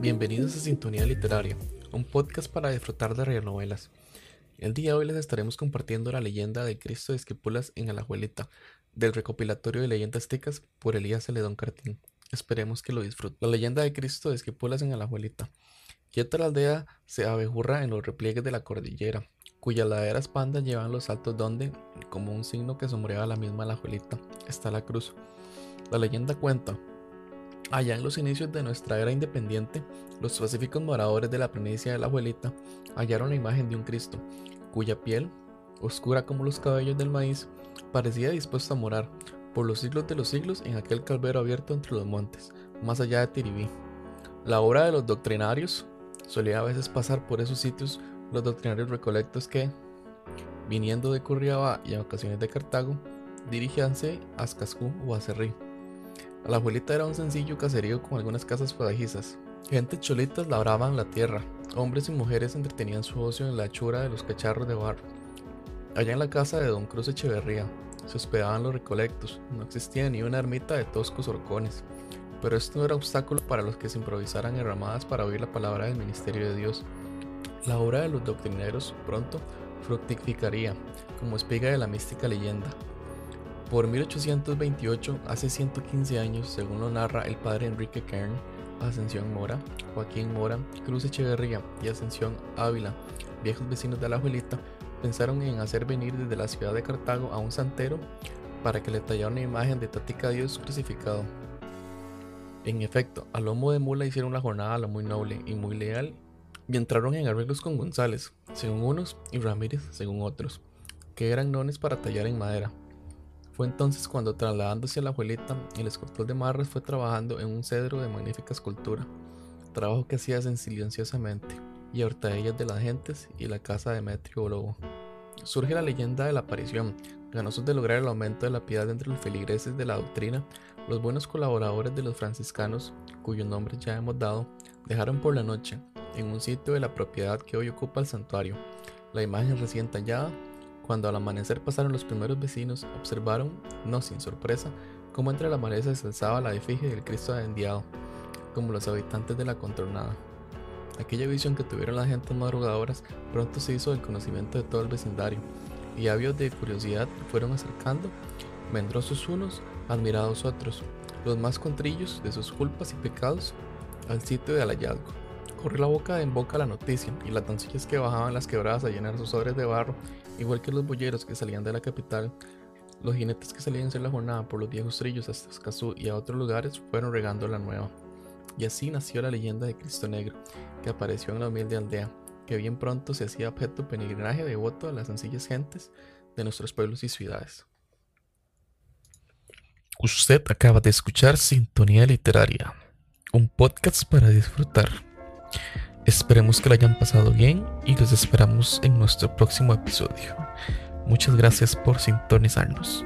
Bienvenidos a Sintonía Literaria, un podcast para disfrutar de novelas. El día de hoy les estaremos compartiendo la leyenda de Cristo de Esquipulas en Alajuelita, del recopilatorio de leyendas ticas por Elías Celedón Cartín. Esperemos que lo disfruten. La leyenda de Cristo de Esquipulas en Alajuelita. Quieta la aldea se abejurra en los repliegues de la cordillera, cuyas laderas pandas llevan los altos donde, como un signo que sombreaba la misma Alajuelita, está la cruz. La leyenda cuenta Allá en los inicios de nuestra era independiente, los pacíficos moradores de la planicie de la abuelita hallaron la imagen de un Cristo, cuya piel, oscura como los cabellos del maíz, parecía dispuesta a morar por los siglos de los siglos en aquel calvero abierto entre los montes, más allá de Tiribí. La obra de los doctrinarios solía a veces pasar por esos sitios los doctrinarios recolectos que, viniendo de Curriaba y en ocasiones de Cartago, dirigíanse a Ascascú o a Cerrí la abuelita era un sencillo caserío con algunas casas fadajizas. Gente cholitas labraban la tierra, hombres y mujeres entretenían su ocio en la hechura de los cacharros de barro. Allá en la casa de don Cruz Echeverría se hospedaban los recolectos, no existía ni una ermita de toscos horcones, pero esto no era obstáculo para los que se improvisaran herramadas para oír la palabra del ministerio de Dios. La obra de los doctrineros pronto fructificaría, como espiga de la mística leyenda, por 1828, hace 115 años, según lo narra el padre Enrique Kern, Ascensión Mora, Joaquín Mora, Cruz Echeverría y Ascensión Ávila, viejos vecinos de la abuelita, pensaron en hacer venir desde la ciudad de Cartago a un santero para que le tallara una imagen de Tatica Dios crucificado. En efecto, a lomo de mula hicieron una jornada lo muy noble y muy leal y entraron en arreglos con González, según unos, y Ramírez, según otros, que eran nones para tallar en madera. Fue entonces cuando trasladándose a la abuelita, el escultor de Marras fue trabajando en un cedro de magnífica escultura, trabajo que hacía silenciosamente, y a hurtadillas de las gentes y la casa de Metrio Lobo. Surge la leyenda de la aparición, ganosos de lograr el aumento de la piedad entre los feligreses de la doctrina, los buenos colaboradores de los franciscanos, cuyos nombres ya hemos dado, dejaron por la noche, en un sitio de la propiedad que hoy ocupa el santuario, la imagen recién tallada cuando al amanecer pasaron los primeros vecinos, observaron, no sin sorpresa, cómo entre la maleza se alzaba la efigie del Cristo adendiado, como los habitantes de la contornada. Aquella visión que tuvieron las gentes madrugadoras pronto se hizo del conocimiento de todo el vecindario, y avios de curiosidad fueron acercando, vendrosos unos, admirados otros, los más contrillos de sus culpas y pecados, al sitio del hallazgo. Corrió la boca en boca la noticia, y las doncillas que bajaban las quebradas a llenar sus sobres de barro Igual que los boyeros que salían de la capital, los jinetes que salían a la jornada por los viejos trillos hasta Escazú y a otros lugares fueron regando la nueva. Y así nació la leyenda de Cristo Negro, que apareció en la humilde aldea, que bien pronto se hacía objeto de peregrinaje devoto a las sencillas gentes de nuestros pueblos y ciudades. Usted acaba de escuchar Sintonía Literaria, un podcast para disfrutar. Esperemos que lo hayan pasado bien y los esperamos en nuestro próximo episodio. Muchas gracias por sintonizarnos.